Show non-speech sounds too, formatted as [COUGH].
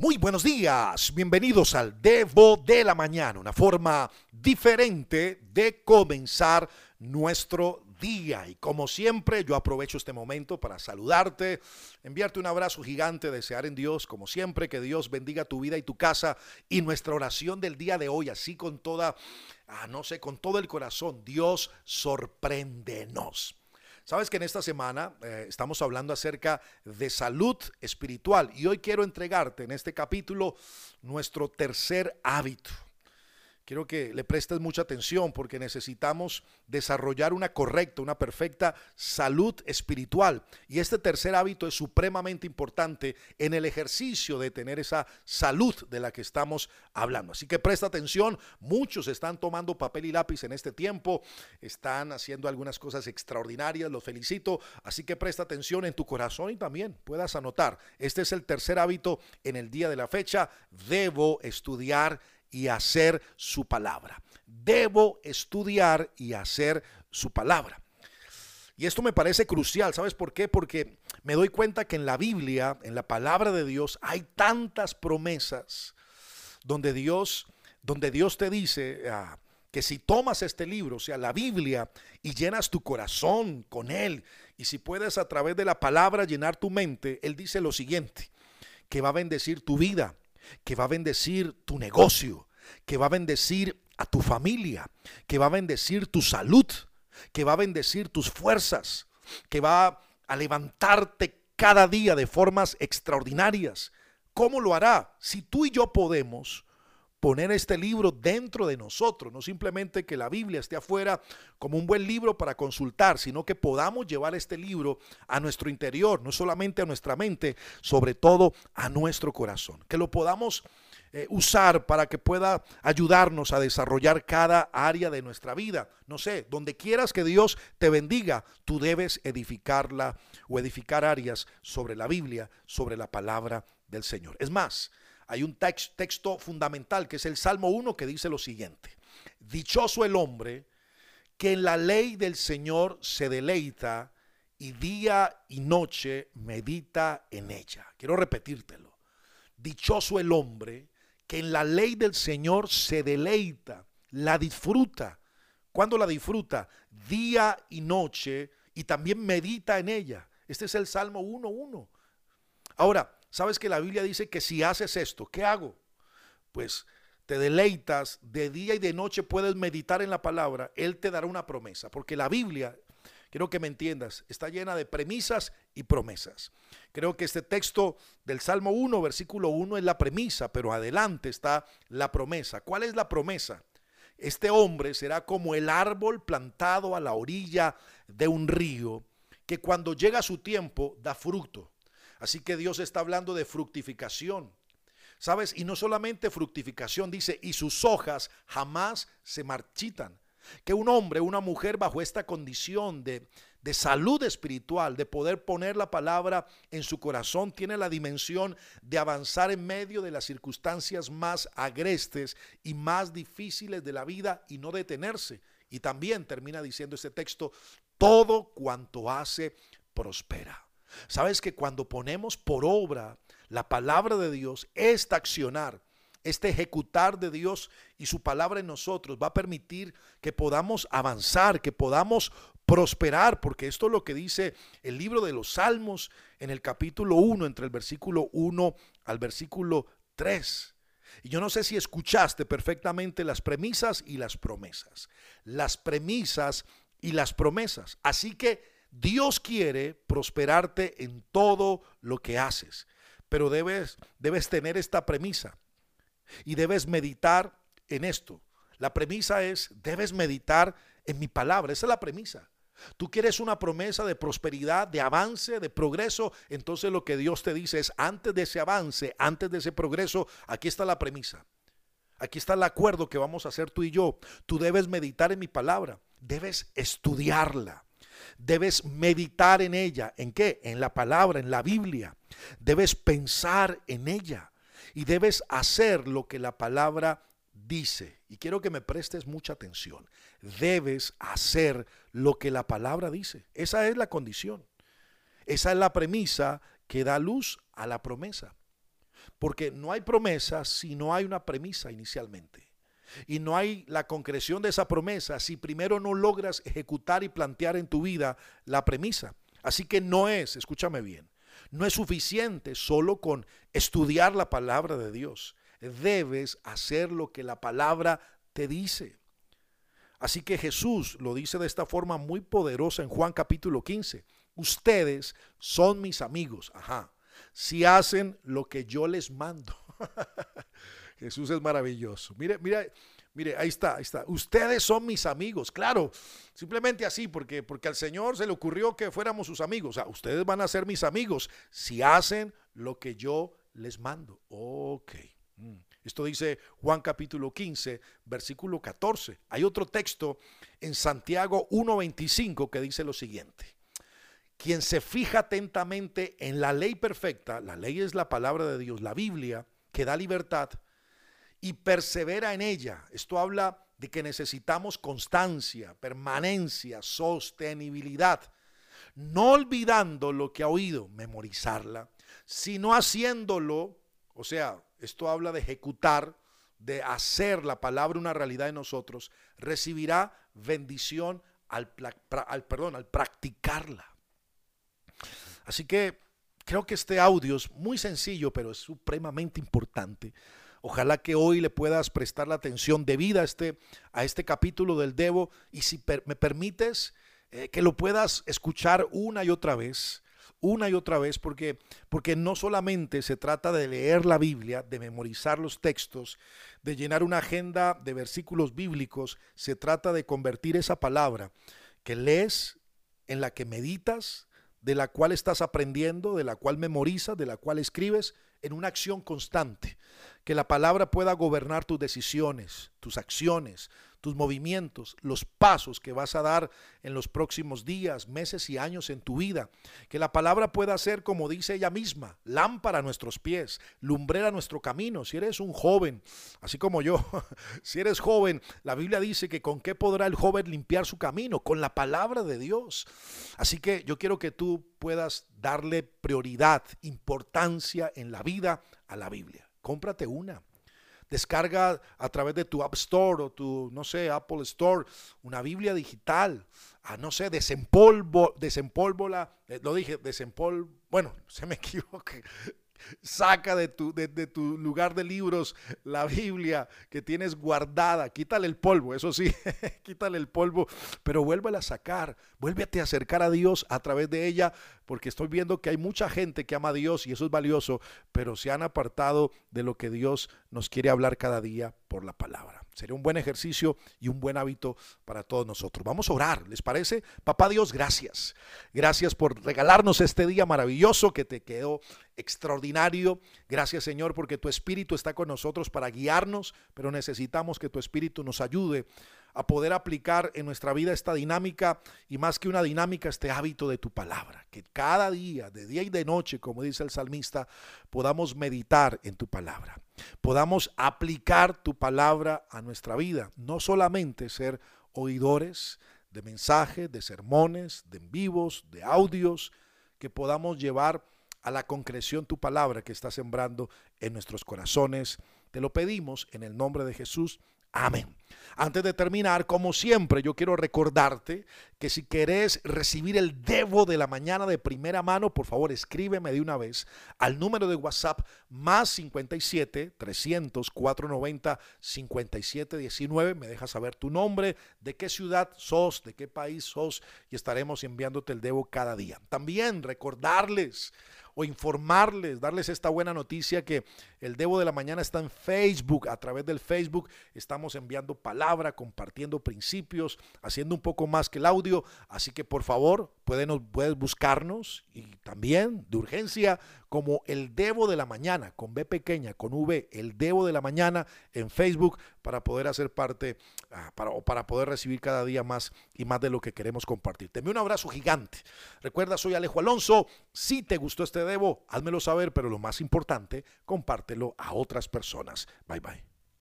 Muy buenos días, bienvenidos al Devo de la Mañana, una forma diferente de comenzar nuestro día. Y como siempre, yo aprovecho este momento para saludarte, enviarte un abrazo gigante, desear en Dios, como siempre, que Dios bendiga tu vida y tu casa. Y nuestra oración del día de hoy, así con toda, ah, no sé, con todo el corazón, Dios sorpréndenos. Sabes que en esta semana eh, estamos hablando acerca de salud espiritual y hoy quiero entregarte en este capítulo nuestro tercer hábito. Quiero que le prestes mucha atención porque necesitamos desarrollar una correcta, una perfecta salud espiritual. Y este tercer hábito es supremamente importante en el ejercicio de tener esa salud de la que estamos hablando. Así que presta atención, muchos están tomando papel y lápiz en este tiempo, están haciendo algunas cosas extraordinarias, los felicito. Así que presta atención en tu corazón y también puedas anotar. Este es el tercer hábito en el día de la fecha. Debo estudiar y hacer su palabra. Debo estudiar y hacer su palabra. Y esto me parece crucial, ¿sabes por qué? Porque me doy cuenta que en la Biblia, en la palabra de Dios, hay tantas promesas donde Dios, donde Dios te dice ah, que si tomas este libro, o sea, la Biblia, y llenas tu corazón con él, y si puedes a través de la palabra llenar tu mente, Él dice lo siguiente, que va a bendecir tu vida, que va a bendecir tu negocio, que va a bendecir a tu familia, que va a bendecir tu salud, que va a bendecir tus fuerzas, que va a levantarte cada día de formas extraordinarias. ¿Cómo lo hará? Si tú y yo podemos poner este libro dentro de nosotros, no simplemente que la Biblia esté afuera como un buen libro para consultar, sino que podamos llevar este libro a nuestro interior, no solamente a nuestra mente, sobre todo a nuestro corazón, que lo podamos eh, usar para que pueda ayudarnos a desarrollar cada área de nuestra vida. No sé, donde quieras que Dios te bendiga, tú debes edificarla o edificar áreas sobre la Biblia, sobre la palabra del Señor. Es más, hay un texto fundamental que es el Salmo 1 que dice lo siguiente. Dichoso el hombre que en la ley del Señor se deleita y día y noche medita en ella. Quiero repetírtelo. Dichoso el hombre que en la ley del Señor se deleita, la disfruta. ¿Cuándo la disfruta? Día y noche y también medita en ella. Este es el Salmo 1.1. Ahora, ¿Sabes que la Biblia dice que si haces esto, ¿qué hago? Pues te deleitas, de día y de noche puedes meditar en la palabra, Él te dará una promesa, porque la Biblia, quiero que me entiendas, está llena de premisas y promesas. Creo que este texto del Salmo 1, versículo 1 es la premisa, pero adelante está la promesa. ¿Cuál es la promesa? Este hombre será como el árbol plantado a la orilla de un río, que cuando llega su tiempo da fruto Así que Dios está hablando de fructificación. ¿Sabes? Y no solamente fructificación, dice, y sus hojas jamás se marchitan. Que un hombre, una mujer bajo esta condición de, de salud espiritual, de poder poner la palabra en su corazón, tiene la dimensión de avanzar en medio de las circunstancias más agrestes y más difíciles de la vida y no detenerse. Y también termina diciendo este texto, todo cuanto hace prospera. Sabes que cuando ponemos por obra la palabra de Dios, este accionar, este ejecutar de Dios y su palabra en nosotros va a permitir que podamos avanzar, que podamos prosperar, porque esto es lo que dice el libro de los Salmos en el capítulo 1, entre el versículo 1 al versículo 3. Y yo no sé si escuchaste perfectamente las premisas y las promesas. Las premisas y las promesas. Así que Dios quiere prosperarte en todo lo que haces, pero debes, debes tener esta premisa y debes meditar en esto. La premisa es, debes meditar en mi palabra, esa es la premisa. Tú quieres una promesa de prosperidad, de avance, de progreso, entonces lo que Dios te dice es, antes de ese avance, antes de ese progreso, aquí está la premisa. Aquí está el acuerdo que vamos a hacer tú y yo. Tú debes meditar en mi palabra, debes estudiarla. Debes meditar en ella. ¿En qué? En la palabra, en la Biblia. Debes pensar en ella. Y debes hacer lo que la palabra dice. Y quiero que me prestes mucha atención. Debes hacer lo que la palabra dice. Esa es la condición. Esa es la premisa que da luz a la promesa. Porque no hay promesa si no hay una premisa inicialmente. Y no hay la concreción de esa promesa si primero no logras ejecutar y plantear en tu vida la premisa. Así que no es, escúchame bien, no es suficiente solo con estudiar la palabra de Dios. Debes hacer lo que la palabra te dice. Así que Jesús lo dice de esta forma muy poderosa en Juan capítulo 15. Ustedes son mis amigos, ajá, si hacen lo que yo les mando. [LAUGHS] Jesús es maravilloso. Mire, mire, mire, ahí está, ahí está. Ustedes son mis amigos, claro, simplemente así, porque, porque al Señor se le ocurrió que fuéramos sus amigos. O sea, ustedes van a ser mis amigos si hacen lo que yo les mando. Ok. Mm. Esto dice Juan capítulo 15, versículo 14. Hay otro texto en Santiago 1.25 que dice lo siguiente. Quien se fija atentamente en la ley perfecta, la ley es la palabra de Dios, la Biblia, que da libertad, y persevera en ella. Esto habla de que necesitamos constancia, permanencia, sostenibilidad, no olvidando lo que ha oído, memorizarla, sino haciéndolo, o sea, esto habla de ejecutar, de hacer la palabra una realidad en nosotros, recibirá bendición al, perdón, al practicarla. Así que creo que este audio es muy sencillo, pero es supremamente importante. Ojalá que hoy le puedas prestar la atención debida a este, a este capítulo del Debo y si me permites eh, que lo puedas escuchar una y otra vez una y otra vez porque, porque no solamente se trata de leer la Biblia, de memorizar los textos, de llenar una agenda de versículos bíblicos, se trata de convertir esa palabra que lees, en la que meditas, de la cual estás aprendiendo, de la cual memorizas, de la cual escribes, en una acción constante. Que la palabra pueda gobernar tus decisiones, tus acciones, tus movimientos, los pasos que vas a dar en los próximos días, meses y años en tu vida. Que la palabra pueda ser, como dice ella misma, lámpara a nuestros pies, lumbrera a nuestro camino. Si eres un joven, así como yo, [LAUGHS] si eres joven, la Biblia dice que con qué podrá el joven limpiar su camino, con la palabra de Dios. Así que yo quiero que tú puedas darle prioridad, importancia en la vida a la Biblia. Cómprate una. Descarga a través de tu App Store o tu, no sé, Apple Store, una Biblia digital. A, no sé, desempolvo, desempólvola, eh, lo dije, desempol, bueno, [LAUGHS] se me equivoqué, Saca de tu, de, tu, lugar de libros la Biblia que tienes guardada. Quítale el polvo, eso sí, [LAUGHS] quítale el polvo, pero vuélvela a sacar. Vuélvete a acercar a Dios a través de ella, porque estoy viendo que hay mucha gente que ama a Dios y eso es valioso, pero se han apartado de lo que Dios nos quiere hablar cada día por la palabra. Sería un buen ejercicio y un buen hábito para todos nosotros. Vamos a orar, ¿les parece? Papá Dios, gracias. Gracias por regalarnos este día maravilloso que te quedó extraordinario. Gracias Señor porque tu Espíritu está con nosotros para guiarnos, pero necesitamos que tu Espíritu nos ayude a poder aplicar en nuestra vida esta dinámica y más que una dinámica, este hábito de tu palabra. Que cada día, de día y de noche, como dice el salmista, podamos meditar en tu palabra. Podamos aplicar tu palabra a nuestra vida. No solamente ser oidores de mensajes, de sermones, de en vivos, de audios, que podamos llevar a la concreción tu palabra que está sembrando en nuestros corazones. Te lo pedimos en el nombre de Jesús. Amén. Antes de terminar, como siempre, yo quiero recordarte que si querés recibir el Debo de la mañana de primera mano, por favor escríbeme de una vez al número de WhatsApp más 57 300 490 57 19. Me dejas saber tu nombre, de qué ciudad sos, de qué país sos y estaremos enviándote el Debo cada día. También recordarles o informarles, darles esta buena noticia que el Debo de la Mañana está en Facebook. A través del Facebook estamos enviando palabra, compartiendo principios, haciendo un poco más que el audio. Así que por favor, pueden, puedes buscarnos y también de urgencia como el Debo de la Mañana, con B pequeña, con V, el Debo de la Mañana en Facebook para poder hacer parte ah, para, o para poder recibir cada día más y más de lo que queremos compartir. Te un abrazo gigante. Recuerda, soy Alejo Alonso. Si te gustó este Debo, házmelo saber, pero lo más importante, compártelo a otras personas. Bye bye.